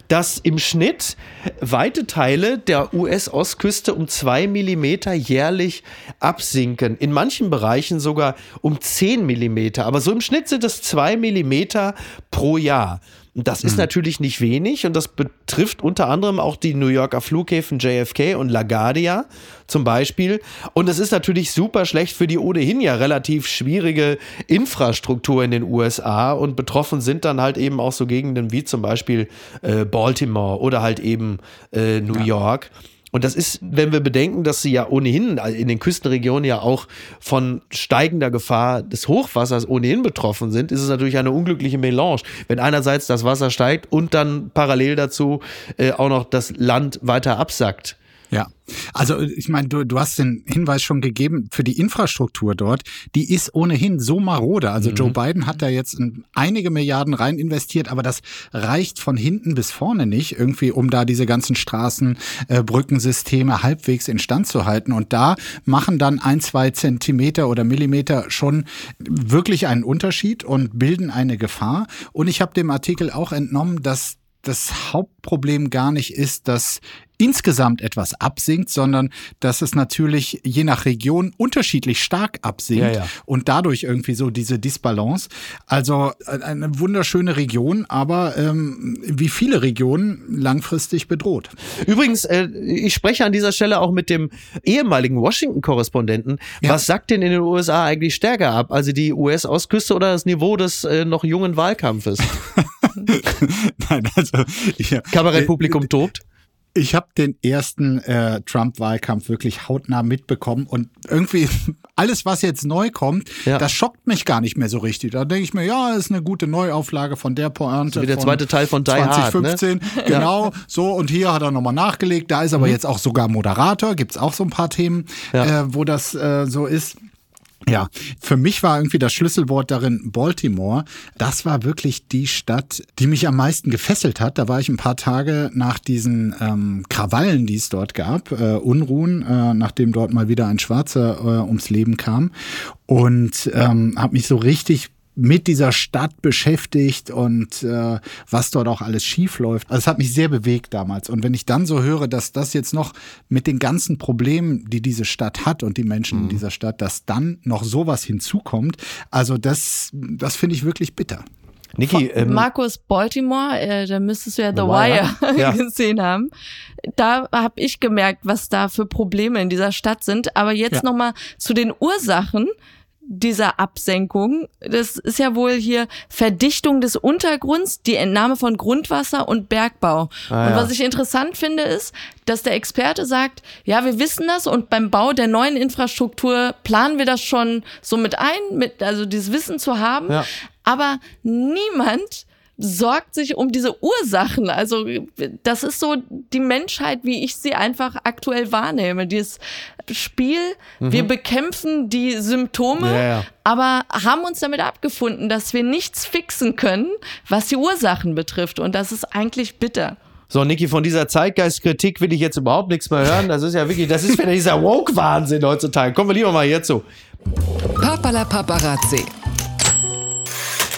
dass im Schnitt weite Teile der US-Ostküste um zwei Millimeter jährlich absinken. In manchen Bereichen sogar um zehn Millimeter. Aber so im Schnitt sind es zwei Millimeter pro Jahr. Und das ist Mhm. natürlich nicht wenig und das betrifft unter anderem auch die New Yorker Flughäfen JFK und LaGuardia zum Beispiel. Und es ist natürlich super schlecht für die ohnehin ja relativ schwierige Infrastruktur in den USA und betroffen sind dann halt eben auch so Gegenden wie zum Beispiel äh, Baltimore oder halt eben äh, New York. Und das ist, wenn wir bedenken, dass sie ja ohnehin in den Küstenregionen ja auch von steigender Gefahr des Hochwassers ohnehin betroffen sind, ist es natürlich eine unglückliche Melange. Wenn einerseits das Wasser steigt und dann parallel dazu äh, auch noch das Land weiter absackt. Ja, also ich meine, du, du hast den Hinweis schon gegeben, für die Infrastruktur dort, die ist ohnehin so marode. Also Joe Biden hat da jetzt ein, einige Milliarden rein investiert, aber das reicht von hinten bis vorne nicht, irgendwie, um da diese ganzen Straßen, äh, Brückensysteme halbwegs instand zu halten. Und da machen dann ein, zwei Zentimeter oder Millimeter schon wirklich einen Unterschied und bilden eine Gefahr. Und ich habe dem Artikel auch entnommen, dass das Hauptproblem gar nicht ist, dass insgesamt etwas absinkt, sondern dass es natürlich je nach Region unterschiedlich stark absinkt Ja, ja. und dadurch irgendwie so diese Disbalance. Also äh, eine wunderschöne Region, aber ähm, wie viele Regionen langfristig bedroht. Übrigens, äh, ich spreche an dieser Stelle auch mit dem ehemaligen Washington-Korrespondenten. Ja. Was sagt denn in den USA eigentlich stärker ab? Also die US-Ostküste oder das Niveau des äh, noch jungen Wahlkampfes? Nein, also ja, Kabarettpublikum tobt. Ich habe den ersten äh, Trump-Wahlkampf wirklich hautnah mitbekommen und irgendwie alles, was jetzt neu kommt, Ja. das schockt mich gar nicht mehr so richtig. Da denke ich mir, ja, ist eine gute Neuauflage von der Pointe. So wie der von zweite Teil von Die Hard, ne? 2015, genau. So, und hier hat er nochmal nachgelegt. Da ist aber jetzt auch sogar Moderator, gibt's auch so ein paar Themen, Mhm. Ja. äh, wo das äh, so ist. Ja, für mich war irgendwie das Schlüsselwort darin Baltimore. Das war wirklich die Stadt, die mich am meisten gefesselt hat. Da war ich ein paar Tage nach diesen ähm, Krawallen, die es dort gab, äh, Unruhen, äh, nachdem dort mal wieder ein Schwarzer äh, ums Leben kam und ähm, habe mich so richtig mit dieser Stadt beschäftigt und äh, was dort auch alles schief läuft. Also es hat mich sehr bewegt damals. Und wenn ich dann so höre, dass das jetzt noch mit den ganzen Problemen, die diese Stadt hat und die Menschen in dieser Stadt, dass dann noch sowas hinzukommt, also das, das finde ich wirklich bitter. Niki, ähm, Markus Baltimore, äh, da müsstest du ja The, The Wire, Wire, ja. gesehen haben. Da habe ich gemerkt, was da für Probleme in dieser Stadt sind. Aber jetzt Ja. noch mal zu den Ursachen dieser Absenkung. Das ist ja wohl hier Verdichtung des Untergrunds, die Entnahme von Grundwasser und Bergbau. Ah, und was ich interessant finde, ist, dass der Experte sagt, ja, wir wissen das und beim Bau der neuen Infrastruktur planen wir das schon so mit ein, mit, also dieses Wissen zu haben. Ja. Aber niemand sorgt sich um diese Ursachen. Also das ist so die Menschheit, wie ich sie einfach aktuell wahrnehme. Dieses Spiel, wir bekämpfen die Symptome, Mhm. Ja, ja. aber haben uns damit abgefunden, dass wir nichts fixen können, was die Ursachen betrifft. Und das ist eigentlich bitter. so Niki, von dieser Zeitgeistkritik will ich jetzt überhaupt nichts mehr hören. Das ist ja wirklich, das ist wieder dieser Woke-Wahnsinn heutzutage. Kommen wir lieber mal hierzu. Papala Paparazzi.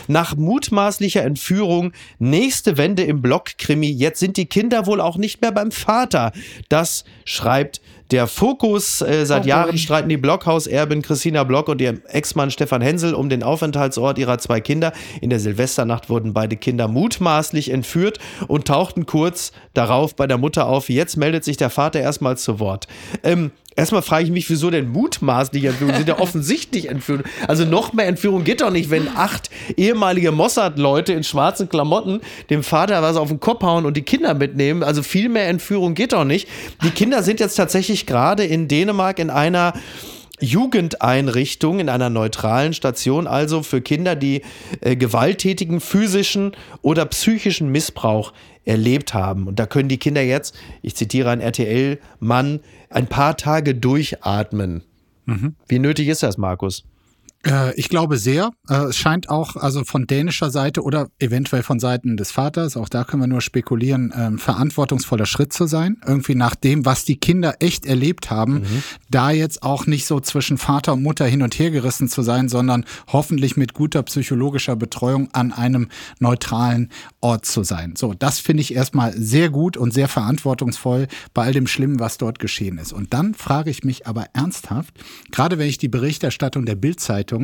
Nach mutmaßlicher Entführung nächste Wende im Block-Krimi. Jetzt sind die Kinder wohl auch nicht mehr beim Vater. Das schreibt der Fokus. Äh, seit Oh Jahren streiten die Blockhauserbin Christina Block und ihr Ex-Mann Stefan Hensel um den Aufenthaltsort ihrer zwei Kinder. In der Silvesternacht wurden beide Kinder mutmaßlich entführt und tauchten kurz darauf bei der Mutter auf. Jetzt meldet sich der Vater erstmals zu Wort. Ähm, Erstmal frage ich mich, wieso denn mutmaßlich Entführung? Sind ja offensichtlich Entführung. Also noch mehr Entführung geht doch nicht, wenn acht ehemalige Mossad-Leute in schwarzen Klamotten dem Vater was auf den Kopf hauen und die Kinder mitnehmen. Also viel mehr Entführung geht doch nicht. Die Kinder sind jetzt tatsächlich gerade in Dänemark in einer Jugendeinrichtung in einer neutralen Station, also für Kinder, die äh, gewalttätigen physischen oder psychischen Missbrauch erlebt haben. Und da können die Kinder jetzt, ich zitiere einen RTL-Mann, ein paar Tage durchatmen. Wie nötig ist das, Markus? Äh, ich glaube sehr. Äh, es scheint auch also von dänischer Seite oder eventuell von Seiten des Vaters, auch da können wir nur spekulieren, ähm, verantwortungsvoller Schritt zu sein. Irgendwie nach dem, was die Kinder echt erlebt haben, mhm. da jetzt auch nicht so zwischen Vater und Mutter hin und her gerissen zu sein, sondern hoffentlich mit guter psychologischer Betreuung an einem neutralen Ort zu sein. So, das finde ich erstmal sehr gut und sehr verantwortungsvoll bei all dem Schlimmen, was dort geschehen ist. Und dann frage ich mich aber ernsthaft, gerade wenn ich die Berichterstattung der Bildzeitung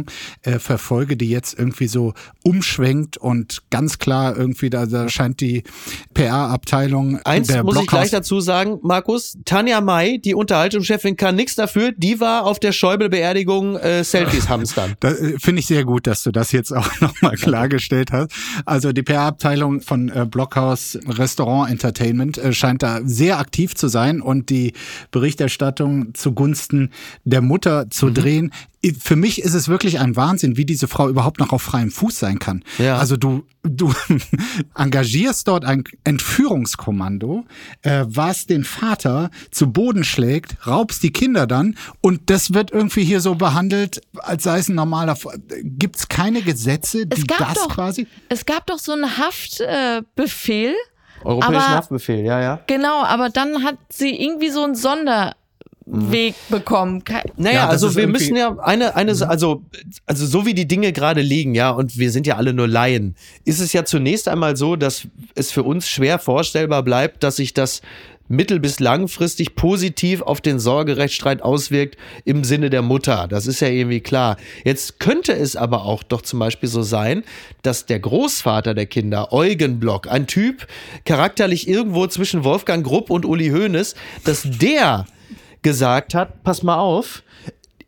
äh, verfolge, die jetzt irgendwie so umschwenkt und ganz klar irgendwie, da, da scheint die PR-Abteilung. Eins der muss Blockhaus ich gleich dazu sagen, Markus, Tanja May, die Unterhaltungschefin, kann nichts dafür. Die war auf der Schäuble-Beerdigung äh, Selfies hamstern. Da äh, finde ich sehr gut, dass du das jetzt auch nochmal klargestellt hast. Also die PR-Abteilung von äh, Blockhaus Restaurant Entertainment äh, scheint da sehr aktiv zu sein und die Berichterstattung zugunsten der Mutter zu mhm. drehen für mich ist es wirklich ein Wahnsinn, wie diese Frau überhaupt noch auf freiem Fuß sein kann. Ja. Also du, du engagierst dort ein Entführungskommando, äh, was den Vater zu Boden schlägt, raubst die Kinder dann und das wird irgendwie hier so behandelt, als sei es ein normaler. Gibt es keine Gesetze, die das doch, quasi? Es gab doch so einen Haftbefehl. Äh, Europäischen aber, Haftbefehl, ja, ja. Genau, aber dann hat sie irgendwie so ein Sonder Weg bekommen. Ke naja, ja, also wir müssen ja eine, eine, mhm. also, also so wie die Dinge gerade liegen, ja, und wir sind ja alle nur Laien, ist es ja zunächst einmal so, dass es für uns schwer vorstellbar bleibt, dass sich das mittel- bis langfristig positiv auf den Sorgerechtsstreit auswirkt im Sinne der Mutter. Das ist ja irgendwie klar. Jetzt könnte es aber auch doch zum Beispiel so sein, dass der Großvater der Kinder, Eugen Block, ein Typ charakterlich irgendwo zwischen Wolfgang Grupp und Uli Hoeneß, dass der gesagt hat, pass mal auf,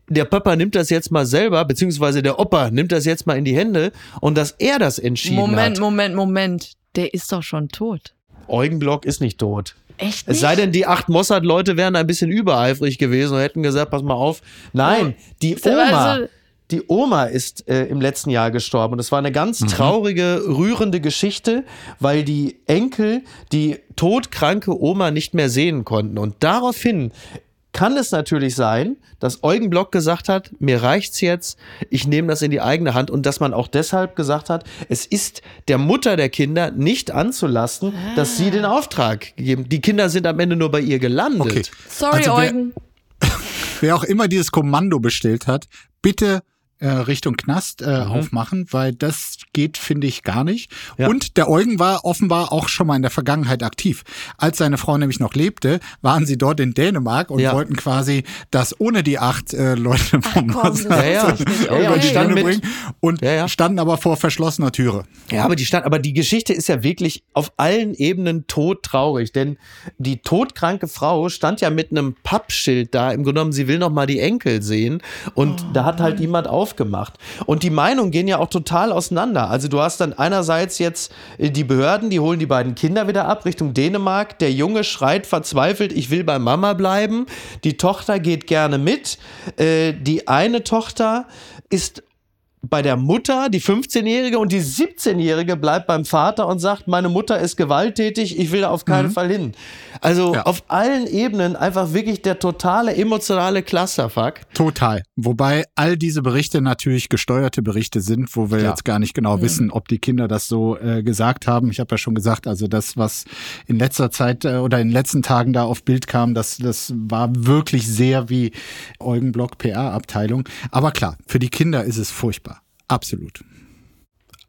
der Papa nimmt das jetzt mal selber, beziehungsweise der Opa nimmt das jetzt mal in die Hände und dass er das entschieden Moment, hat. Moment, Moment, Moment. Der ist doch schon tot. Eugen Block ist nicht tot. Echt nicht? Es sei denn, die acht Mossad-Leute wären ein bisschen übereifrig gewesen und hätten gesagt, pass mal auf. Nein, die Oma, also die Oma ist äh, im letzten Jahr gestorben und es war eine ganz mhm. traurige, rührende Geschichte, weil die Enkel die todkranke Oma nicht mehr sehen konnten und daraufhin kann es natürlich sein, dass Eugen Block gesagt hat, mir reicht's jetzt, ich nehme das in die eigene Hand und dass man auch deshalb gesagt hat, es ist der Mutter der Kinder nicht anzulasten, ah. dass sie den Auftrag geben. Die Kinder sind am Ende nur bei ihr gelandet. Okay. Sorry, also wer, Eugen. Wer auch immer dieses Kommando bestellt hat, bitte Richtung Knast äh, mhm. aufmachen, weil das geht, finde ich, gar nicht. Ja. Und der Eugen war offenbar auch schon mal in der Vergangenheit aktiv. Als seine Frau nämlich noch lebte, waren sie dort in Dänemark und ja. wollten quasi das ohne die acht äh, Leute vom Ach, ja, ja. über die Stange bringen und standen aber vor verschlossener Türe. Ja, aber die stand, aber die Geschichte ist ja wirklich auf allen Ebenen todtraurig, denn die todkranke Frau stand ja mit einem Pappschild da, im Grunde genommen, sie will noch mal die Enkel sehen und oh, da hat halt jemand auf aufgemacht. Und die Meinungen gehen ja auch total auseinander. Also du hast dann einerseits jetzt äh, die Behörden, die holen die beiden Kinder wieder ab Richtung Dänemark. Der Junge schreit verzweifelt, ich will bei Mama bleiben. Die Tochter geht gerne mit. Äh, die eine Tochter ist bei der Mutter, die 15-Jährige und die 17-Jährige bleibt beim Vater und sagt, meine Mutter ist gewalttätig, ich will da auf keinen mhm. Fall hin. Also ja. auf allen Ebenen einfach wirklich der totale emotionale Clusterfuck. Total. Wobei all diese Berichte natürlich gesteuerte Berichte sind, wo wir ja. jetzt gar nicht genau mhm. wissen, ob die Kinder das so äh, gesagt haben. Ich habe ja schon gesagt, also das, was in letzter Zeit äh, oder in den letzten Tagen da auf Bild kam, das, das war wirklich sehr wie Eugen Block PR-Abteilung. Aber klar, für die Kinder ist es furchtbar. Absolut.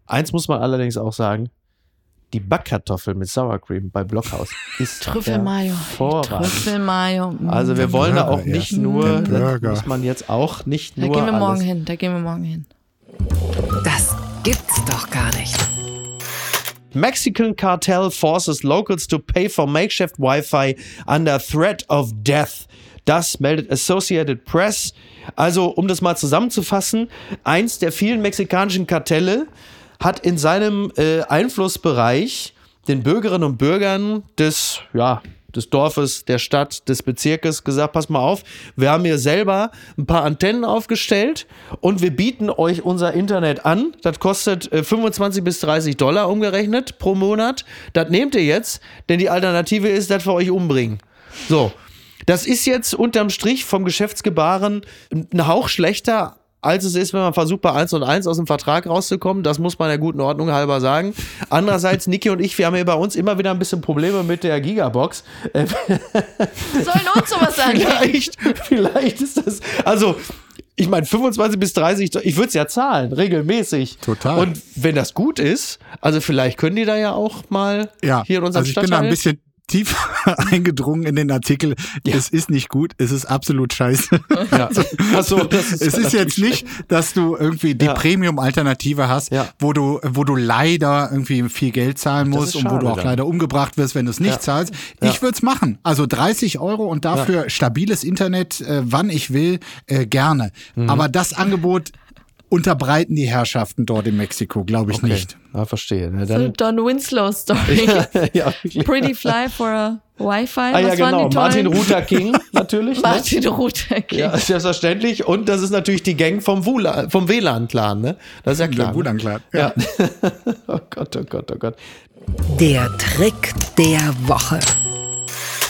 Eins muss man allerdings auch sagen. Die Backkartoffel mit Sour Cream bei Blockhaus ist Trüffelmayo. Trüffelmayo. Also wir wollen Burger, da auch nicht ja. nur, das muss man jetzt auch nicht nur. Da gehen wir morgen hin, da gehen wir morgen hin. Das gibt's doch gar nicht. Mexican cartel forces locals to pay for makeshift Wi-Fi under threat of death. Das meldet Associated Press. Also, um das mal zusammenzufassen, eins der vielen mexikanischen Kartelle hat in seinem äh, Einflussbereich den Bürgerinnen und Bürgern des, ja, des Dorfes, der Stadt, des Bezirkes gesagt, pass mal auf, wir haben hier selber ein paar Antennen aufgestellt und wir bieten euch unser Internet an. Das kostet äh, 25 bis 30 Dollar umgerechnet pro Monat. Das nehmt ihr jetzt, denn die Alternative ist, dass wir euch umbringen. So, das ist jetzt unterm Strich vom Geschäftsgebaren ein Hauch schlechter als es ist, wenn man versucht, bei 1 und 1 aus dem Vertrag rauszukommen. Das muss man der guten Ordnung halber sagen. Andererseits, Niki und ich, wir haben hier bei uns immer wieder ein bisschen Probleme mit der Gigabox. Äh, Sollen uns sowas sagen? vielleicht, vielleicht ist das, also, ich meine, 25 bis 30, ich würde es ja zahlen, regelmäßig. Total. Und wenn das gut ist, also vielleicht können die da ja auch mal Ja, hier in unserem also ich bin Stadtteil. da ein bisschen tief eingedrungen in den Artikel. Es ist nicht gut, es ist absolut scheiße. ja. Achso, das ist es ist jetzt nicht, dass du irgendwie die Ja. Premium-Alternative hast, Ja. wo du, wo du leider irgendwie viel Geld zahlen Das musst und wo du auch dann. leider umgebracht wirst, wenn du es nicht Ja. zahlst. Ja. Ich würde es machen. Also 30 Euro und dafür stabiles Internet, äh, wann ich will, äh, gerne. Mhm. Aber das Angebot unterbreiten die Herrschaften dort in Mexiko, glaube ich Okay. nicht. Ja, verstehe. Ne, So dann, Don Winslow Story. ja, wirklich. Pretty Fly for a Wi-Fi. Ah ja, Was waren genau. die Martin? Luther King natürlich. ne? Martin Luther King. Ja, selbstverständlich. Und das ist natürlich die Gang vom, Wula, vom WLAN-Clan, ne? Das ist ja klar. Der WLAN-Clan, Ne? ja. Ja. oh Gott, oh Gott, oh Gott. Der Trick der Woche.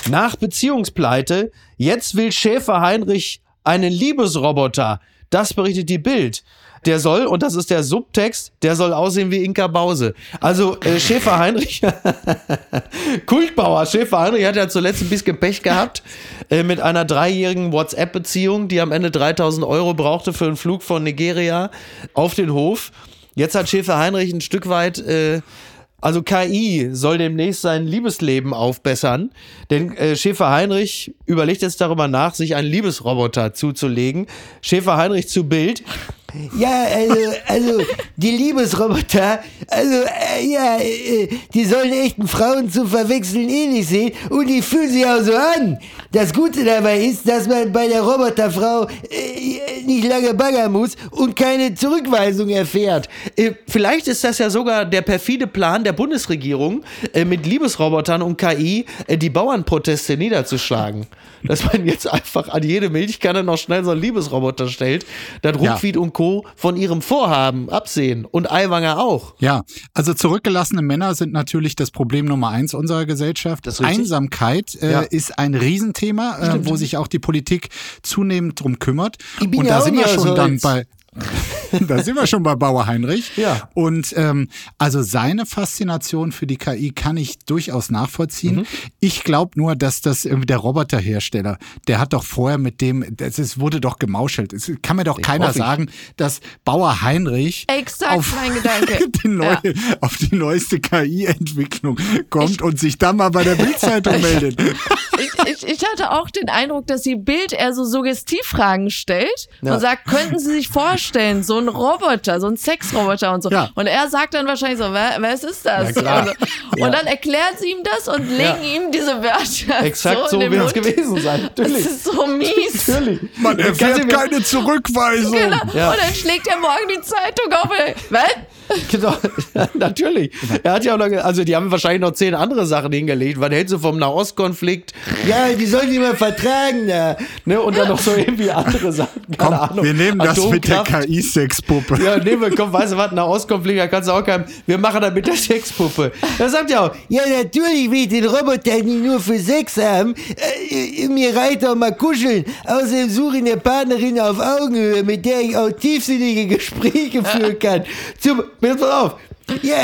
Nach Beziehungspleite, jetzt will Schäfer Heinrich einen Liebesroboter. Das berichtet die Bild. Der soll, und das ist der Subtext, der soll aussehen wie Inka Bause. Also äh, Schäfer Heinrich, Kultbauer Schäfer Heinrich hat ja zuletzt ein bisschen Pech gehabt äh, mit einer dreijährigen WhatsApp-Beziehung, die am Ende 3000 Euro brauchte für einen Flug von Nigeria auf den Hof. Jetzt hat Schäfer Heinrich ein Stück weit äh, also KI soll demnächst sein Liebesleben aufbessern, denn äh, Schäfer Heinrich überlegt jetzt darüber nach, sich einen Liebesroboter zuzulegen. Schäfer Heinrich zu Bild. Ja, also, also die Liebesroboter, also äh, ja, äh, die sollen echten Frauen zum Verwechseln ähnlich sehen und die fühlen sich auch so an. Das Gute dabei ist, dass man bei der Roboterfrau äh, nicht lange baggern muss und keine Zurückweisung erfährt. Äh, vielleicht ist das ja sogar der perfide Plan der Bundesregierung, äh, mit Liebesrobotern und KI äh, die Bauernproteste niederzuschlagen. Dass man jetzt einfach an jede Milchkanne noch schnell so einen Liebesroboter stellt, dann Ja. Ruckwied und Co. von ihrem Vorhaben absehen. Und Aiwanger auch. Ja, also zurückgelassene Männer sind natürlich das Problem Nummer eins unserer Gesellschaft. Einsamkeit äh, Ja. ist ein Riesenthema, äh, wo sich auch die Politik zunehmend drum kümmert. Ich bin Und ja da auch sind wir schon dann bei. da sind wir schon bei Bauer Heinrich. Ja. Und ähm, also seine Faszination für die KI kann ich durchaus nachvollziehen. Mhm. Ich glaube nur, dass das irgendwie der Roboterhersteller, der hat doch vorher mit dem, das ist, wurde doch gemauschelt. Es kann mir doch keiner ich. sagen, dass Bauer Heinrich Exakt auf die neue, Ja. auf die neueste KI-Entwicklung kommt und sich dann mal bei der Bildzeitung meldet. Ich, ich, ich hatte auch den Eindruck, dass die Bild eher so Suggestivfragen stellt Ja. und sagt, könnten Sie sich vorstellen, so ein Roboter, so ein Sexroboter und so. Ja. Und er sagt dann wahrscheinlich so, wer, was ist das? Also, und dann erklären sie ihm das und legen ihm diese Wörter Exakt so, so in den wird es gewesen sein. Das Natürlich. ist so mies. Natürlich. Man erfährt keine Zurückweisung. Genau. Ja. Und dann schlägt er morgen die Zeitung auf. Was? Genau, ja, natürlich. Er hat ja auch noch, also die haben wahrscheinlich noch zehn andere Sachen hingelegt. Was hältst du vom Nahostkonflikt? Ja, die sollen sich mal vertragen da. Ne? Und dann noch so irgendwie andere Sachen. Keine Komm, Ahnung. wir nehmen das mit der Atomkraft. KI-Sexpuppe. Ja, wir, komm, weißt du was, Nahostkonflikt, da kannst du auch kein, wir machen das mit der Sexpuppe. Da sagt ja auch, Ja, natürlich will ich den Roboter nicht nur für Sex haben. Äh, mir reicht auch mal kuscheln. Außerdem suche ich eine Partnerin auf Augenhöhe, mit der ich auch tiefsinnige Gespräche führen kann. Zum, pass mal auf. Ja,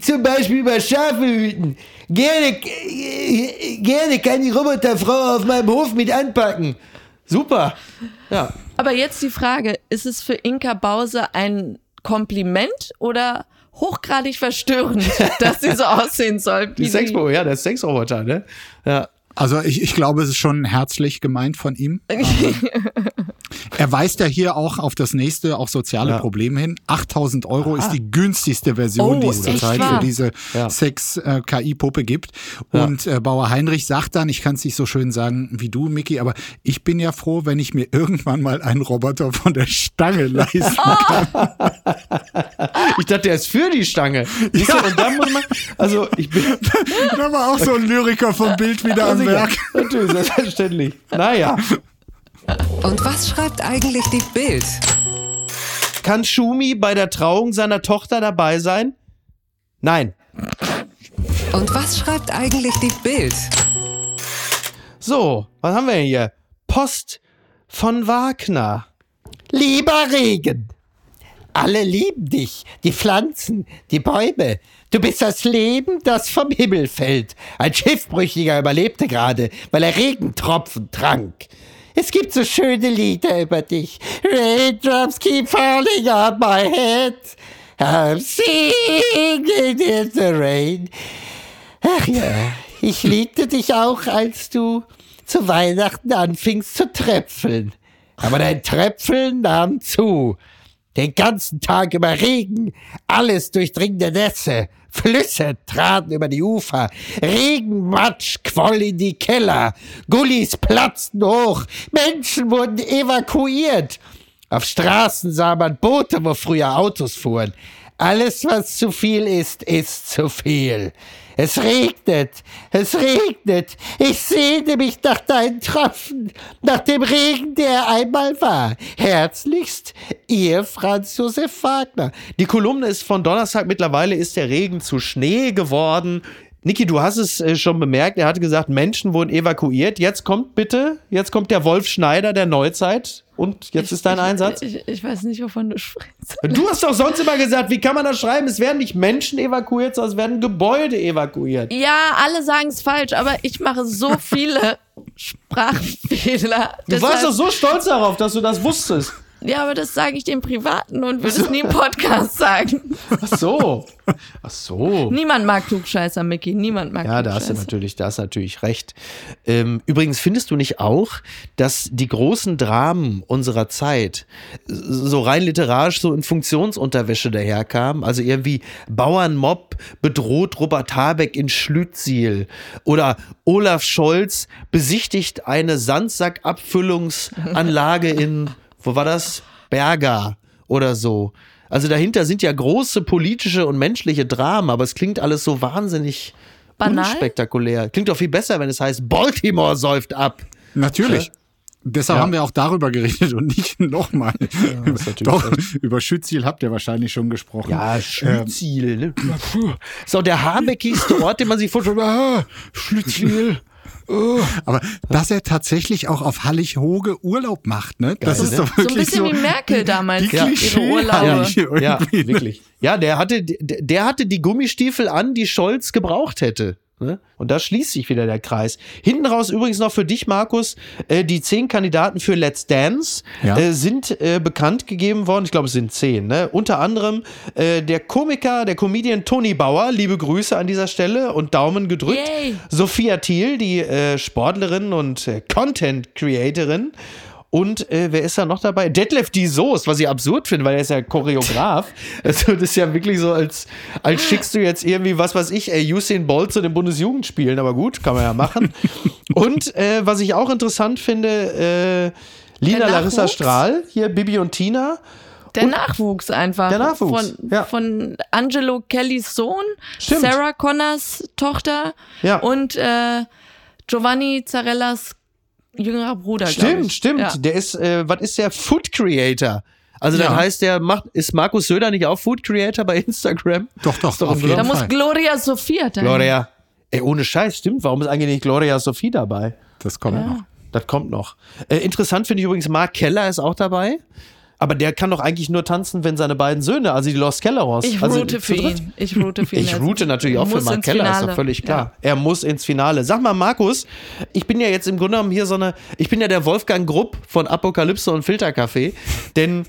zum Beispiel über Schafe hüten. Gerne, äh, gerne kann die Roboterfrau auf meinem Hof mit anpacken. super. Ja. Aber jetzt die Frage, ist es für Inka Bause ein Kompliment oder hochgradig verstörend, dass sie so aussehen soll? Die wie Sexpuppe, ja, der Sexroboter, ne? Ja. Also ich, ich glaube, es ist schon herzlich gemeint von ihm. Er weist ja hier auch auf das nächste, auch soziale Ja. Problem hin. 8000 Euro ist die günstigste Version, Oh, die es zurzeit für diese Ja. Sex-KI-Puppe gibt. Und äh, Bauer Heinrich sagt dann, ich kann es nicht so schön sagen wie du, Micky, aber ich bin ja froh, wenn ich mir irgendwann mal einen Roboter von der Stange leisten kann. Ich dachte, der ist für die Stange. Du, und dann muss man, also ich bin, da war auch so ein Lyriker vom Bild wieder am sicher, Werk. natürlich, selbstverständlich. Naja. Und was schreibt eigentlich die Bild? Kann Schumi bei der Trauung seiner Tochter dabei sein? Nein. Und was schreibt eigentlich die Bild? So, was haben wir denn hier? Post von Wagner. Lieber Regen, alle lieben dich, die Pflanzen, die Bäume. Du bist das Leben, das vom Himmel fällt. Ein Schiffbrüchiger überlebte gerade, weil er Regentropfen trank. Es gibt so schöne Lieder über dich. Raindrops keep falling on my head. I'm singing in the rain. Ach ja, ich liebte dich auch, als du zu Weihnachten anfingst zu tröpfeln. Aber dein Tröpfeln nahm zu. Den ganzen Tag über Regen, alles durchdringende Nässe. Flüsse traten über die Ufer, Regenmatsch quoll in die Keller, Gullis platzten hoch, Menschen wurden evakuiert. Auf Straßen sah man Boote, wo früher Autos fuhren. Alles, was zu viel ist, ist zu viel. Es regnet, es regnet. Ich sehne mich nach deinen Tropfen, nach dem Regen, der einmal war. Herzlichst, ihr Franz Josef Wagner. Die Kolumne ist von Donnerstag. Mittlerweile ist der Regen zu Schnee geworden. Niki, du hast es äh, schon bemerkt. Er hatte gesagt, Menschen wurden evakuiert. Jetzt kommt bitte, jetzt kommt der Wolf Schneider der Neuzeit. Und jetzt ist dein Einsatz. Ich, ich weiß nicht, wovon du sprichst. Du hast doch sonst immer gesagt, wie kann man das schreiben? Es werden nicht Menschen evakuiert, sondern es werden Gebäude evakuiert. Ja, alle sagen es falsch, aber ich mache so viele Sprachfehler. Du warst doch so stolz darauf, dass du das wusstest. Ja, aber das sage ich dem Privaten und will es nie im Podcast sagen. Ach so. Ach so. Niemand mag Klugscheißer, Mickey. Niemand mag Ja, da hast du Klugscheißer. natürlich, da hast du natürlich recht. Ähm, übrigens findest du nicht auch, dass die großen Dramen unserer Zeit so rein literarisch so in Funktionsunterwäsche daherkamen? Also irgendwie Bauernmob bedroht Robert Habeck in Schlütziel oder Olaf Scholz besichtigt eine Sandsackabfüllungsanlage in, wo war das? Berger oder so. Also dahinter sind ja große politische und menschliche Dramen, aber es klingt alles so wahnsinnig Banal? unspektakulär. Klingt doch viel besser, wenn es heißt, Baltimore säuft ab. Natürlich. Deshalb Ja. haben wir auch darüber geredet und nicht nochmal. natürlich Doch, über Schütziel habt ihr wahrscheinlich schon gesprochen. Ja, Schlütziel. Ne? So, der habeckigste Ort, den man sich vorstellt. Ah, Schlütziel. Aber dass er tatsächlich auch auf Hallig-Hoge Urlaub macht, ne? Das Geil, ist ne? doch So ein wirklich bisschen wie Merkel damals, die ja, ihre Urlaube. Ja, ne? wirklich. Ja, der hatte, der hatte die Gummistiefel an, die Scholz gebraucht hätte. Ne? Und da schließt sich wieder der Kreis. Hinten raus übrigens noch für dich, Markus, äh, die zehn Kandidaten für Let's Dance Ja. äh, sind äh, bekannt gegeben worden. Ich glaube, es sind zehn. Ne? Unter anderem äh, der Komiker, der Comedian Toni Bauer. Liebe Grüße an dieser Stelle und Daumen gedrückt. Yay. Sophia Thiel, die äh, Sportlerin und äh, Content-Creatorin. Und äh, wer ist da noch dabei? Detlef die Soest, was ich absurd finde, weil er ist ja Choreograf. Also das ist ja wirklich so, als, als schickst du jetzt irgendwie, was weiß ich, äh, Usain Bolt zu den Bundesjugendspielen. Aber gut, kann man ja machen. Und äh, was ich auch interessant finde, äh, Lina Larissa? Strahl, hier Bibi und Tina. Der Nachwuchs einfach. Der Nachwuchs, Von, ja. von Angelo Kellys Sohn, Stimmt. Sarah Connors Tochter Ja. und äh, Giovanni Zarellas jüngerer Bruder. Stimmt, ich. stimmt. Ja. Der ist, äh, was ist der? Food Creator. Also dann Ja. heißt der, macht, ist Markus Söder nicht auch Food Creator bei Instagram? Doch, doch, doch auf jeden Da muss. Gloria Sophia da. Gloria. Ey, ohne Scheiß, stimmt. Warum ist eigentlich nicht Gloria Sophie dabei? Das kommt noch. Das kommt noch. Äh, interessant finde ich übrigens, Mark Keller ist auch dabei. Aber der kann doch eigentlich nur tanzen, wenn seine beiden Söhne, also die Lost Kelleros. Ich also route für ihn. Ich route für ihn. Ich route natürlich auch für Mark Keller, ist doch Finale. völlig klar. Er muss ins Finale. Sag mal, Markus, ich bin ja jetzt im Grunde genommen hier so eine, ich bin ja der Wolfgang Grupp von Apokalypse und Filterkaffee, denn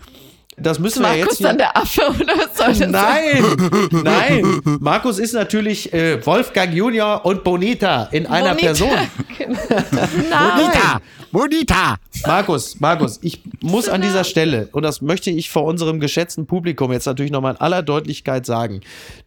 das müssen wir Markus jetzt hier... dann der Affe oder was soll das sein? Nein, nein. Markus ist natürlich äh, Wolfgang Junior und Bonita in einer Bonita. Person. Nein. Bonita! Bonita! Markus, Markus, ich muss an dieser Stelle, und das möchte ich vor unserem geschätzten Publikum jetzt natürlich nochmal in aller Deutlichkeit sagen.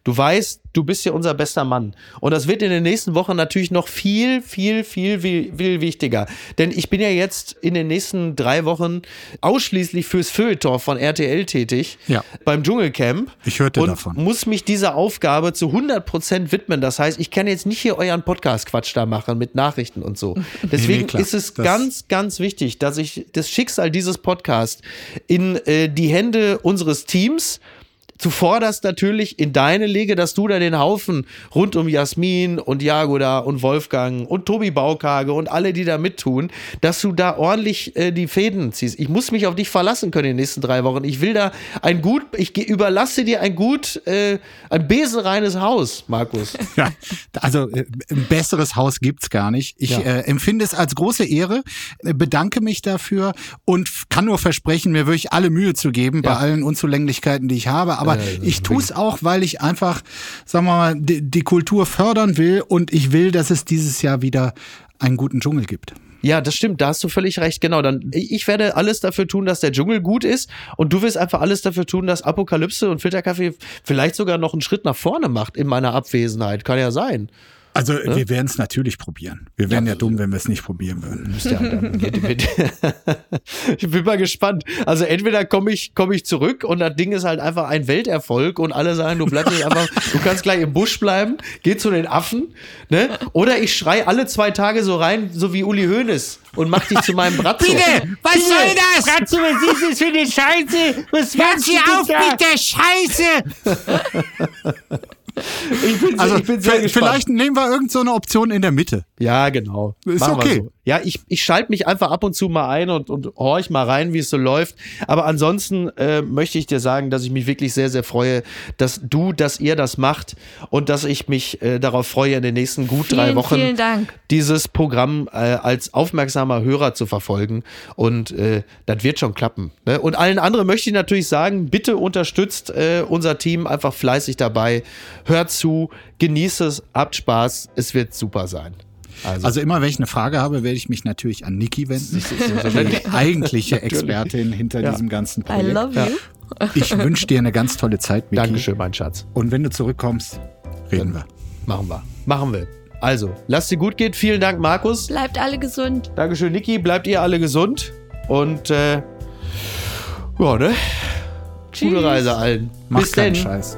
Du weißt, du bist ja unser bester Mann. Und das wird in den nächsten Wochen natürlich noch viel, viel, viel, viel, viel wichtiger. Denn ich bin ja jetzt in den nächsten drei Wochen ausschließlich fürs Feuilleton von RTL tätig. Ja. Beim Dschungelcamp. Ich hörte und davon. muss mich dieser Aufgabe zu 100% widmen. Das heißt, ich kann jetzt nicht hier euren Podcast-Quatsch da machen mit Nachrichten und so. Deswegen klar. ist es Das- ganz, ganz wichtig, dass ich das Schicksal dieses Podcasts in äh, die Hände unseres Teams zuvorderst natürlich in deine Liga, dass du da den Haufen rund um Jasmin und Jagoda und Wolfgang und Tobi Baukage und alle, die da mittun, dass du da ordentlich äh, die Fäden ziehst. Ich muss mich auf dich verlassen können in den nächsten drei Wochen. Ich will da ein gut, ich überlasse dir ein gut, äh, ein besenreines Haus, Markus. Ja, also äh, ein besseres Haus gibt's gar nicht. Ich Ja. äh, empfinde es als große Ehre, äh, bedanke mich dafür und kann nur versprechen, mir wirklich alle Mühe zu geben bei Ja. allen Unzulänglichkeiten, die ich habe. Aber Äh, ich tue es auch, weil ich einfach, sagen wir mal, die, die Kultur fördern will und ich will, dass es dieses Jahr wieder einen guten Dschungel gibt. Ja, das stimmt, da hast du völlig recht. Genau, dann ich werde alles dafür tun, dass der Dschungel gut ist und du wirst einfach alles dafür tun, dass Apokalypse und Filterkaffee vielleicht sogar noch einen Schritt nach vorne macht in meiner Abwesenheit. Kann ja sein. Also wir werden es natürlich probieren. Wir wären ja, dumm, wenn wir es nicht probieren würden. Mit, mit ich bin mal gespannt. Also entweder komme ich, komme ich zurück und das Ding ist halt einfach ein Welterfolg und alle sagen, du bleibst jetzt einfach, du kannst gleich im Busch bleiben, geh zu den Affen, ne? Oder ich schrei alle zwei Tage so rein, so wie Uli Hoeneß und mach dich zu meinem Bratzo. was soll das? Bratzo, was ist das für eine Scheiße? Was machst du da? der Scheiße! Ich bin, Also ich bin sehr gespannt. vielleicht nehmen wir irgend so eine Option in der Mitte. Ja, genau. Ist Machen okay. So. Ja, ich, ich schalte mich einfach ab und zu mal ein und, und horch mal rein, wie es so läuft. Aber ansonsten äh, möchte ich dir sagen, dass ich mich wirklich sehr, sehr freue, dass du, dass ihr das macht und dass ich mich äh, darauf freue, in den nächsten gut drei Vielen, Wochen vielen Dank. dieses Programm äh, als aufmerksamer Hörer zu verfolgen. Und äh, das wird schon klappen. Ne? Und allen anderen möchte ich natürlich sagen, bitte unterstützt äh, unser Team einfach fleißig dabei. Hört zu, genießt es, habt Spaß. Es wird super sein. Also immer, wenn ich eine Frage habe, werde ich mich natürlich an Niki wenden. die eigentliche Expertin hinter Ja. diesem ganzen I Projekt. love you. Ich wünsche dir eine ganz tolle Zeit, Miki. Dankeschön, mein Schatz. Und wenn du zurückkommst, reden wir. Machen wir. Machen wir. Also, lasst dir gut gehen. Vielen Dank, Markus. Bleibt alle gesund. Dankeschön, Niki. Bleibt ihr alle gesund. Und, äh, ja, ne? Gute Tschüss. Reise allen. Mach Bis keinen dann. Scheiß.